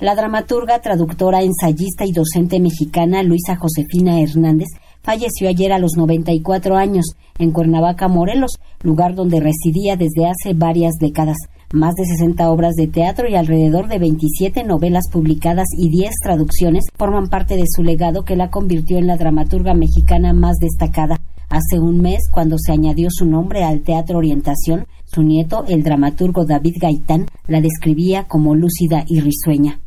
La dramaturga, traductora, ensayista y docente mexicana Luisa Josefina Hernández falleció ayer a los 94 años en Cuernavaca, Morelos, lugar donde residía desde hace varias décadas. Más de 60 obras de teatro y alrededor de 27 novelas publicadas y 10 traducciones forman parte de su legado que la convirtió en la dramaturga mexicana más destacada. Hace un mes, cuando se añadió su nombre al Teatro Orientación, su nieto, el dramaturgo David Gaitán, la describía como lúcida y risueña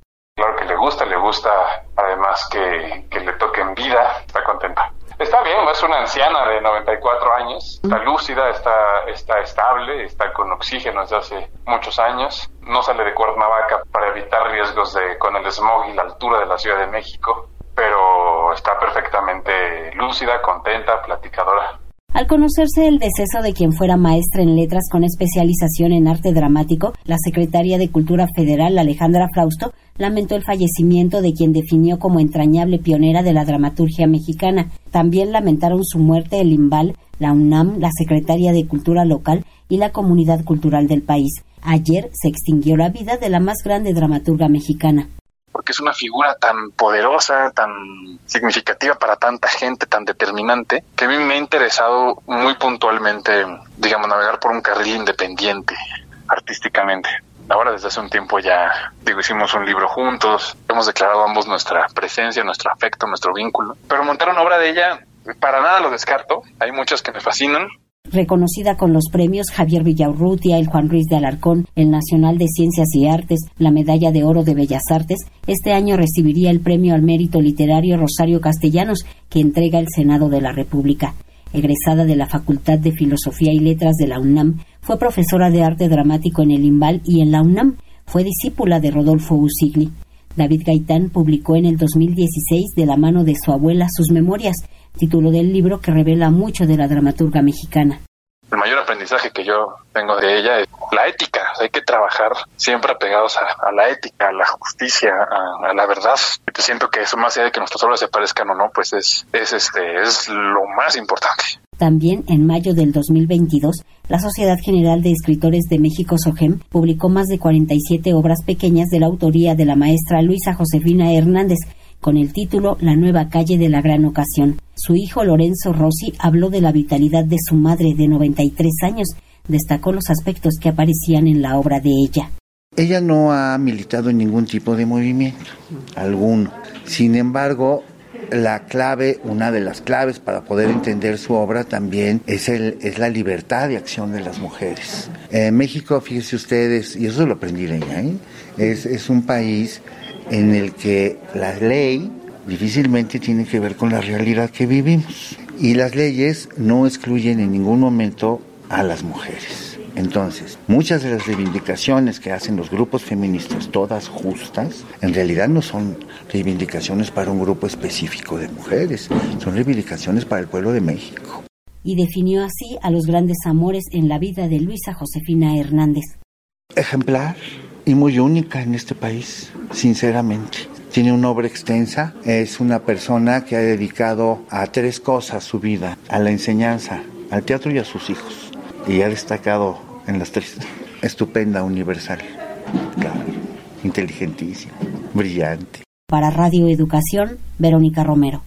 gusta, además que, que le toquen vida, está contenta. Está bien, es una anciana de 94 años, está lúcida, está, está estable, está con oxígeno desde hace muchos años, no sale de Cuernavaca para evitar riesgos de, con el smog y la altura de la Ciudad de México, pero está perfectamente lúcida, contenta, platicadora. Al conocerse el deceso de quien fuera maestra en letras con especialización en arte dramático, la secretaria de Cultura Federal, Alejandra Frausto, lamentó el fallecimiento de quien definió como entrañable pionera de la dramaturgia mexicana. También lamentaron su muerte el IMBAL, la UNAM, la Secretaria de Cultura Local y la comunidad cultural del país. Ayer se extinguió la vida de la más grande dramaturga mexicana es una figura tan poderosa, tan significativa para tanta gente, tan determinante, que a mí me ha interesado muy puntualmente, digamos, navegar por un carril independiente artísticamente. Ahora desde hace un tiempo ya, digo, hicimos un libro juntos, hemos declarado ambos nuestra presencia, nuestro afecto, nuestro vínculo. Pero montar una obra de ella, para nada lo descarto. Hay muchas que me fascinan, reconocida con los premios Javier Villaurrutia, el Juan Ruiz de Alarcón, el Nacional de Ciencias y Artes, la Medalla de Oro de Bellas Artes, este año recibiría el Premio al Mérito Literario Rosario Castellanos, que entrega el Senado de la República. Egresada de la Facultad de Filosofía y Letras de la UNAM, fue profesora de arte dramático en el IMBAL y en la UNAM. Fue discípula de Rodolfo Usigli. David Gaitán publicó en el 2016 de la mano de su abuela sus memorias, título del libro que revela mucho de la dramaturga mexicana. El mayor aprendizaje que yo tengo de ella es la ética. Hay que trabajar siempre apegados a, la ética, a la justicia, a, la verdad. Yo siento que eso, más allá de que nuestras obras se parezcan o no, pues es, es, este, es lo más importante. También en mayo del 2022, la Sociedad General de Escritores de México, SOGEM, publicó más de 47 obras pequeñas de la autoría de la maestra Luisa Josefina Hernández, con el título La nueva calle de la gran ocasión. Su hijo Lorenzo Rossi habló de la vitalidad de su madre de 93 años, destacó los aspectos que aparecían en la obra de ella. Ella no ha militado en ningún tipo de movimiento, alguno. Sin embargo, la clave, una de las claves para poder entender su obra también es, el, es la libertad de acción de las mujeres. En México, fíjense ustedes, y eso lo aprendí de ella, ¿eh? es, es un país en el que la ley difícilmente tiene que ver con la realidad que vivimos. Y las leyes no excluyen en ningún momento a las mujeres. Entonces, muchas de las reivindicaciones que hacen los grupos feministas, todas justas, en realidad no son reivindicaciones para un grupo específico de mujeres, son reivindicaciones para el pueblo de México. Y definió así a los grandes amores en la vida de Luisa Josefina Hernández. Ejemplar, y muy única en este país, sinceramente. Tiene una obra extensa, es una persona que ha dedicado a tres cosas su vida, a la enseñanza, al teatro y a sus hijos. Y ha destacado en las tres. Estupenda, universal, claro, inteligentísima, brillante. Para Radio Educación, Verónica Romero.